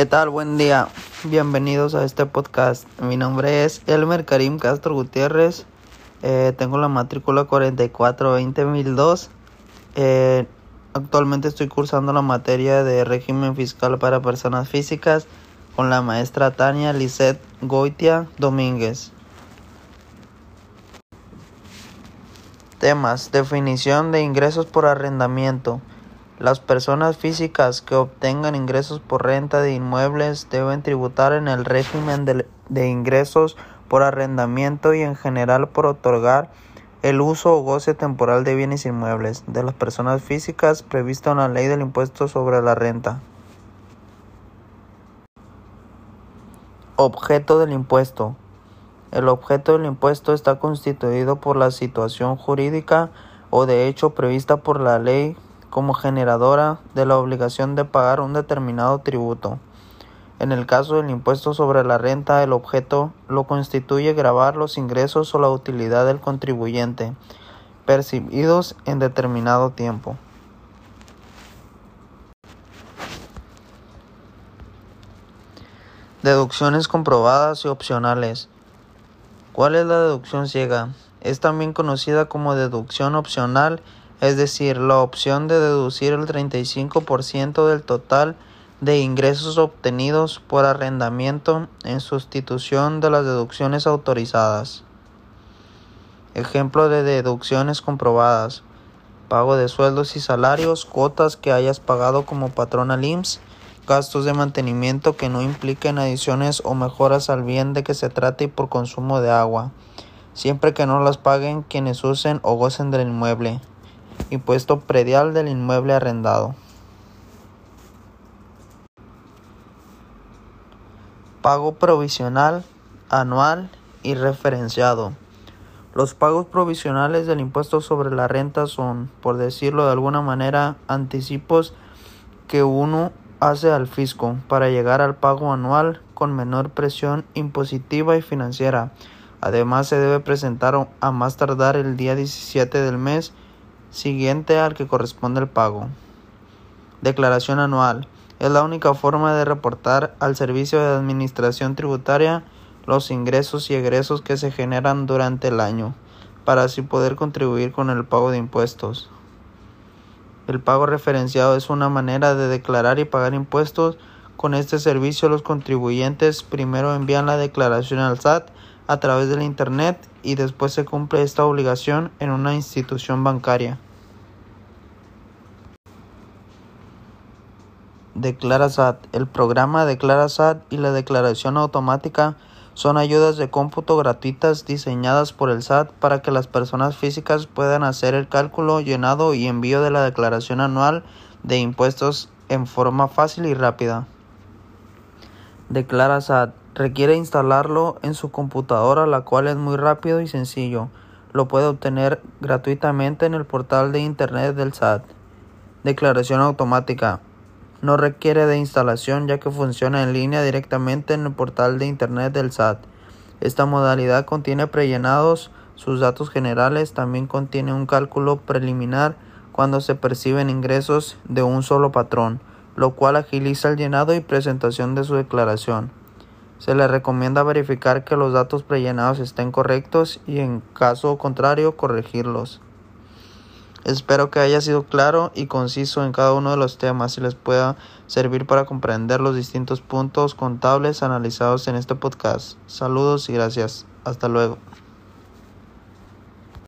¿Qué tal? Buen día. Bienvenidos a este podcast. Mi nombre es Elmer Karim Castro Gutiérrez. Eh, tengo la matrícula 44-2002. Eh, actualmente estoy cursando la materia de régimen fiscal para personas físicas con la maestra Tania Lisette Goitia Domínguez. Temas. Definición de ingresos por arrendamiento. Las personas físicas que obtengan ingresos por renta de inmuebles deben tributar en el régimen de, ingresos por arrendamiento y en general por otorgar el uso o goce temporal de bienes inmuebles de las personas físicas previsto en la ley del impuesto sobre la renta. Objeto del impuesto. El objeto del impuesto está constituido por la situación jurídica o de hecho prevista por la ley como generadora de la obligación de pagar un determinado tributo. En el caso del impuesto sobre la renta, el objeto lo constituye grabar los ingresos o la utilidad del contribuyente percibidos en determinado tiempo. Deducciones comprobadas y opcionales. ¿Cuál es la deducción ciega? Es también conocida como deducción opcional es decir, la opción de deducir el 35% del total de ingresos obtenidos por arrendamiento en sustitución de las deducciones autorizadas. Ejemplo de deducciones comprobadas. Pago de sueldos y salarios, cuotas que hayas pagado como patrón al IMSS, gastos de mantenimiento que no impliquen adiciones o mejoras al bien de que se trate y por consumo de agua, siempre que no las paguen quienes usen o gocen del inmueble impuesto predial del inmueble arrendado. Pago provisional, anual y referenciado. Los pagos provisionales del impuesto sobre la renta son, por decirlo de alguna manera, anticipos que uno hace al fisco para llegar al pago anual con menor presión impositiva y financiera. Además, se debe presentar a más tardar el día 17 del mes siguiente al que corresponde el pago. Declaración anual. Es la única forma de reportar al Servicio de Administración Tributaria los ingresos y egresos que se generan durante el año, para así poder contribuir con el pago de impuestos. El pago referenciado es una manera de declarar y pagar impuestos. Con este servicio los contribuyentes primero envían la declaración al SAT a través del Internet y después se cumple esta obligación en una institución bancaria. Declara SAT. El programa Declara SAT y la declaración automática son ayudas de cómputo gratuitas diseñadas por el SAT para que las personas físicas puedan hacer el cálculo, llenado y envío de la declaración anual de impuestos en forma fácil y rápida. Declara SAT Requiere instalarlo en su computadora, la cual es muy rápido y sencillo. Lo puede obtener gratuitamente en el portal de Internet del SAT. Declaración automática. No requiere de instalación ya que funciona en línea directamente en el portal de Internet del SAT. Esta modalidad contiene prellenados sus datos generales, también contiene un cálculo preliminar cuando se perciben ingresos de un solo patrón, lo cual agiliza el llenado y presentación de su declaración. Se le recomienda verificar que los datos prellenados estén correctos y en caso contrario corregirlos. Espero que haya sido claro y conciso en cada uno de los temas y les pueda servir para comprender los distintos puntos contables analizados en este podcast. Saludos y gracias. Hasta luego.